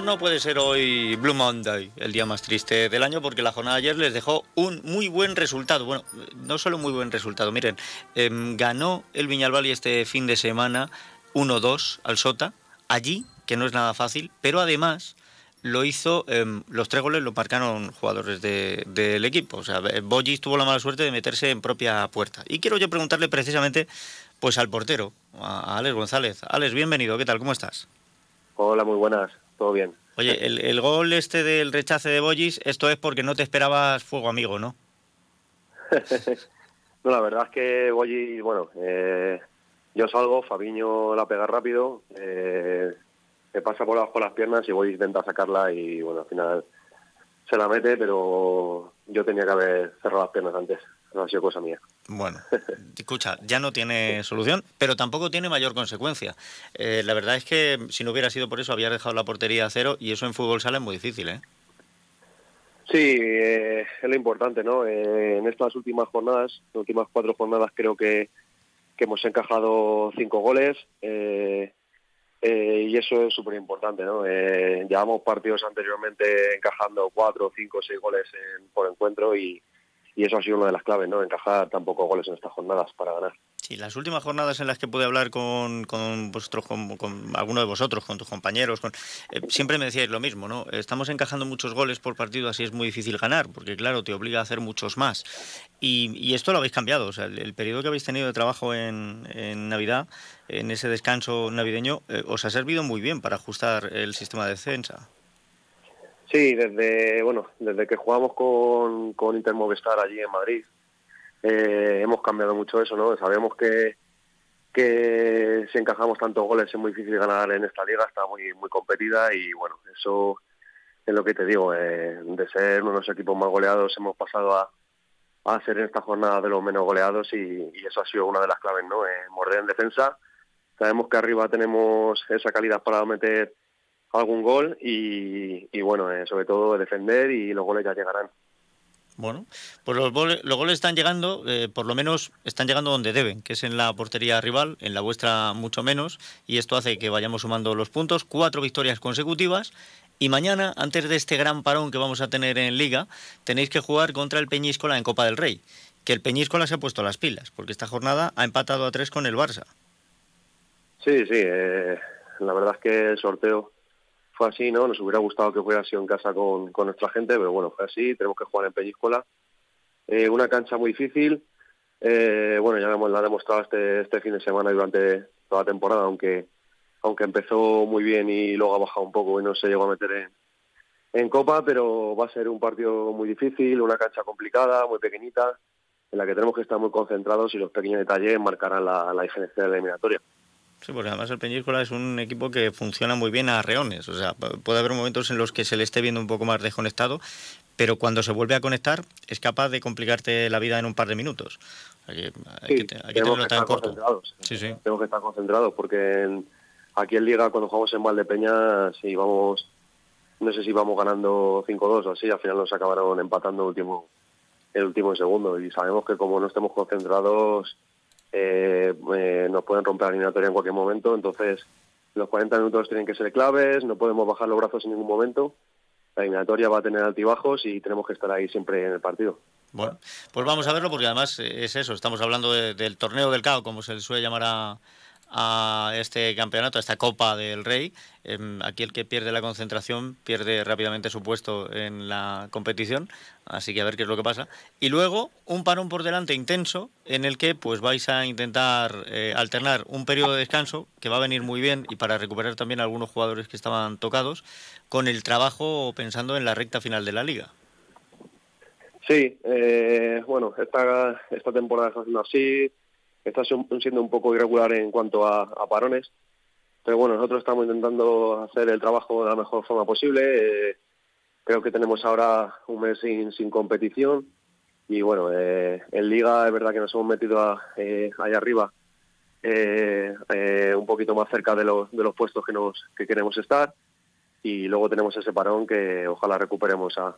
no puede ser hoy Blue Monday, el día más triste del año, porque la jornada de ayer les dejó un muy buen resultado. Bueno, no solo muy buen resultado, miren, em, ganó el Viñalbal este fin de semana 1-2 al Sota, allí, que no es nada fácil, pero además lo hizo, em, los tres goles lo marcaron jugadores del equipo. O sea, Bollis tuvo la mala suerte de meterse en propia puerta. Y quiero yo preguntarle precisamente pues al portero, a Alex González. Alex, bienvenido, ¿qué tal? ¿Cómo estás? Hola, muy buenas, todo bien. Oye, el, gol este del rechace de Bollis, esto es porque no te esperabas fuego amigo, ¿no? no, la verdad es que Bollis, bueno, eh, yo salgo, Fabiño la pega rápido, eh, me pasa por abajo las piernas y voy a intentar sacarla y bueno, al final se la mete, pero yo tenía que haber cerrado las piernas antes, no ha sido cosa mía. Bueno, escucha, ya no tiene solución, pero tampoco tiene mayor consecuencia. Eh, la verdad es que si no hubiera sido por eso, había dejado la portería a cero y eso en fútbol sale muy difícil, ¿eh? Sí, eh, es lo importante, ¿no? Eh, en estas últimas jornadas, las últimas cuatro jornadas, creo que, que hemos encajado cinco goles. Eh, eh, y eso es súper importante, ¿no? Eh, llevamos partidos anteriormente encajando cuatro, cinco, seis goles por encuentro y, y eso ha sido una de las claves, ¿no? Encajar tan pocos goles en estas jornadas para ganar. Sí, las últimas jornadas en las que pude hablar con, con alguno de vosotros, con tus compañeros, con, eh, siempre me decíais lo mismo, ¿no? Estamos encajando muchos goles por partido, así es muy difícil ganar, porque claro, te obliga a hacer muchos más. Y, y esto lo habéis cambiado, o sea, el, periodo que habéis tenido de trabajo en, en Navidad, en ese descanso navideño, eh, os ha servido muy bien para ajustar el sistema de defensa. Sí, desde bueno, desde que jugamos con, con Inter Movistar allí en Madrid, eh, hemos cambiado mucho eso, ¿no? Sabemos que, que si encajamos tantos goles es muy difícil ganar en esta liga, está muy muy competida y bueno, eso es lo que te digo, eh, de ser uno de los equipos más goleados hemos pasado a, a ser en esta jornada de los menos goleados y, eso ha sido una de las claves, ¿no? Eh, morder en defensa, sabemos que arriba tenemos esa calidad para meter algún gol y, y bueno, eh, sobre todo defender y los goles ya llegarán. Bueno, pues los, los goles están llegando, eh, por lo menos están llegando donde deben, que es en la portería rival, en la vuestra mucho menos, y esto hace que vayamos sumando los puntos, cuatro victorias consecutivas, y mañana, antes de este gran parón que vamos a tener en Liga, tenéis que jugar contra el Peñíscola en Copa del Rey, que el Peñíscola se ha puesto las pilas, porque esta jornada ha empatado a tres con el Barça. Sí, sí, eh, la verdad es que el sorteo fue así, ¿no? Nos hubiera gustado que fuera así en casa con, con nuestra gente, pero bueno, fue así, tenemos que jugar en Peñíscola. Eh, una cancha muy difícil, eh, bueno, ya la ha demostrado este, este fin de semana y durante toda la temporada, aunque aunque empezó muy bien y luego ha bajado un poco y no se llegó a meter en, en Copa, pero va a ser un partido muy difícil, una cancha complicada, muy pequeñita, en la que tenemos que estar muy concentrados y los pequeños detalles marcarán la, la diferencia de la eliminatoria. Sí, porque además el Peñíscola es un equipo que funciona muy bien a reones. O sea, puede haber momentos en los que se le esté viendo un poco más desconectado, pero cuando se vuelve a conectar es capaz de complicarte la vida en un par de minutos. Hay que, hay sí, que, hay que tenerlo tan corto. Sí, sí. Tenemos que estar concentrados porque en, aquí en Liga, cuando jugamos en Valdepeña, si vamos, no sé si vamos ganando 5-2 o así, al final nos acabaron empatando el último, el último segundo. Y sabemos que como no estemos concentrados eh, eh, nos pueden romper la eliminatoria en cualquier momento, entonces los 40 minutos tienen que ser claves, no podemos bajar los brazos en ningún momento, la eliminatoria va a tener altibajos y tenemos que estar ahí siempre en el partido. Bueno, pues vamos a verlo porque además es eso, estamos hablando de, del torneo del CAO, como se le suele llamar a, a este campeonato, a esta Copa del Rey. Eh, aquí el que pierde la concentración pierde rápidamente su puesto en la competición, así que a ver qué es lo que pasa. Y luego un parón por delante intenso en el que pues vais a intentar eh, alternar un periodo de descanso que va a venir muy bien y para recuperar también a algunos jugadores que estaban tocados con el trabajo pensando en la recta final de la liga. Sí, eh, bueno, esta, esta temporada está haciendo así, está siendo un poco irregular en cuanto a, parones, pero bueno, nosotros estamos intentando hacer el trabajo de la mejor forma posible. Eh, creo que tenemos ahora un mes sin, sin competición y bueno, eh, en Liga es verdad que nos hemos metido a, eh, ahí arriba un poquito más cerca de los, de los puestos que, queremos estar y luego tenemos ese parón que ojalá recuperemos a,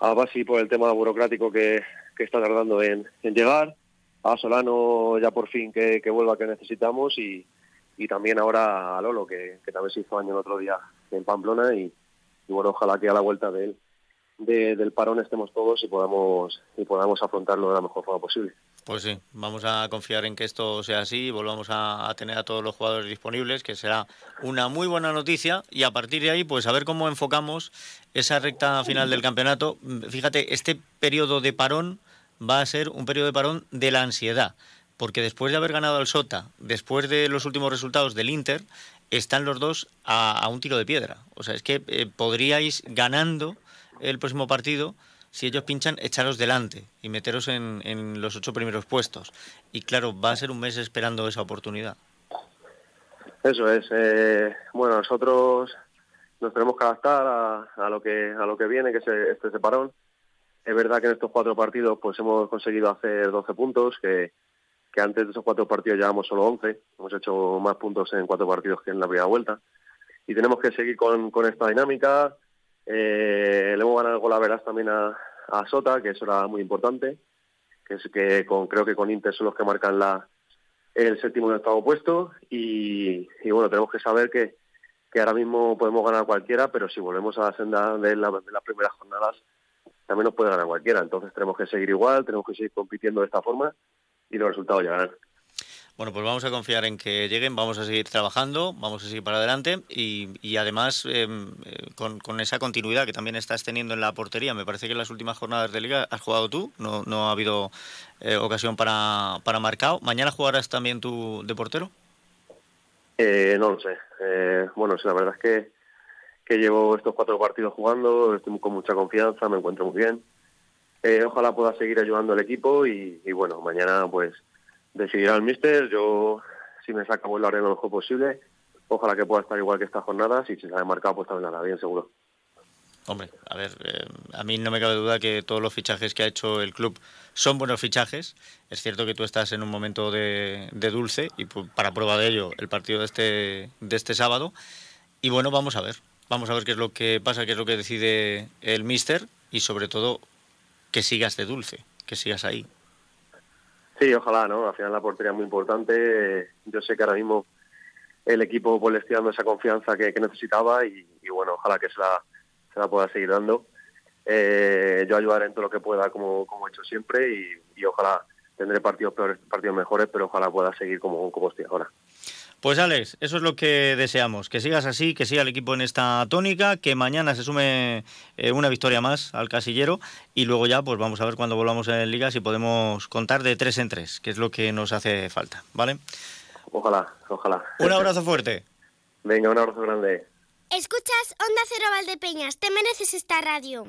a Basi por el tema burocrático que, está tardando en llegar a Solano ya por fin que, que vuelva que necesitamos y, y también ahora a Lolo, que, que también se hizo año el otro día en Pamplona y, bueno, ojalá que a la vuelta de, del parón estemos todos y podamos, y podamos afrontarlo de la mejor forma posible. Pues sí, vamos a confiar en que esto sea así y volvamos a, tener a todos los jugadores disponibles, que será una muy buena noticia y a partir de ahí, pues a ver cómo enfocamos esa recta final del campeonato. Fíjate, este periodo de parón va a ser un periodo de parón de la ansiedad, porque después de haber ganado al Sota, después de los últimos resultados del Inter, están los dos a, un tiro de piedra. O sea, es que eh, podríais ganando el próximo partido si ellos pinchan, echaros delante y meteros en, los ocho primeros puestos. Y claro, va a ser un mes esperando esa oportunidad. Eso es. Eh, bueno, nosotros nos tenemos que adaptar a, lo que a lo que viene, que es este separón. Es verdad que en estos cuatro partidos pues hemos conseguido hacer 12 puntos, que, antes de esos cuatro partidos llevamos solo 11. Hemos hecho más puntos en cuatro partidos que en la primera vuelta. Y tenemos que seguir con, esta dinámica, eh, le hemos ganado con la veras también a, Sota, que eso era muy importante, que es que con, creo que con Inter son los que marcan la, el séptimo y octavo puesto y, bueno, tenemos que saber que, que ahora mismo podemos ganar cualquiera, pero si volvemos a la senda de, la, de las primeras jornadas, también nos puede ganar cualquiera. Entonces tenemos que seguir igual, tenemos que seguir compitiendo de esta forma y los resultados llegarán. Bueno, pues vamos a confiar en que lleguen, vamos a seguir trabajando, vamos a seguir para adelante y, además em, eh, con, esa continuidad que también estás teniendo en la portería. Me parece que en las últimas jornadas de liga has jugado tú, no, no ha habido eh, ocasión para, para marcado. ¿Mañana jugarás también tú de portero? Eh, no lo sé. bueno, la verdad es que, que llevo estos cuatro partidos jugando, estoy con mucha confianza, me encuentro muy bien. ojalá pueda seguir ayudando al equipo y, bueno, mañana pues decidirá el míster. Yo, si me saca, pues lo haré lo mejor posible. Ojalá que pueda estar igual que estas jornadas y si se ha marcado, pues también hará bien, seguro. Hombre, a ver, eh, a mí no me cabe duda que todos los fichajes que ha hecho el club son buenos fichajes. Es cierto que tú estás en un momento de, dulce y para prueba de ello el partido de este, de este sábado. Y bueno, vamos a ver. Vamos a ver qué es lo que pasa, qué es lo que decide el míster y sobre todo que sigas de dulce, que sigas ahí. Sí, ojalá, ¿no? Al final la portería es muy importante. Yo sé que ahora mismo el equipo pues, le estoy dando esa confianza que, necesitaba y, bueno, ojalá que se la, se la pueda seguir dando. Eh, yo ayudaré en todo lo que pueda, como, como he hecho siempre, y, ojalá tendré partidos peores, partidos mejores, pero ojalá pueda seguir como, como estoy ahora. Pues Alex, eso es lo que deseamos, que sigas así, que siga el equipo en esta tónica, que mañana se sume eh, una victoria más al casillero y luego ya pues vamos a ver cuando volvamos en Liga si podemos contar de tres en tres, que es lo que nos hace falta, ¿vale? Ojalá, ojalá. Un abrazo fuerte. Venga, un abrazo grande. Escuchas Onda Cero Valdepeñas, te mereces esta radio.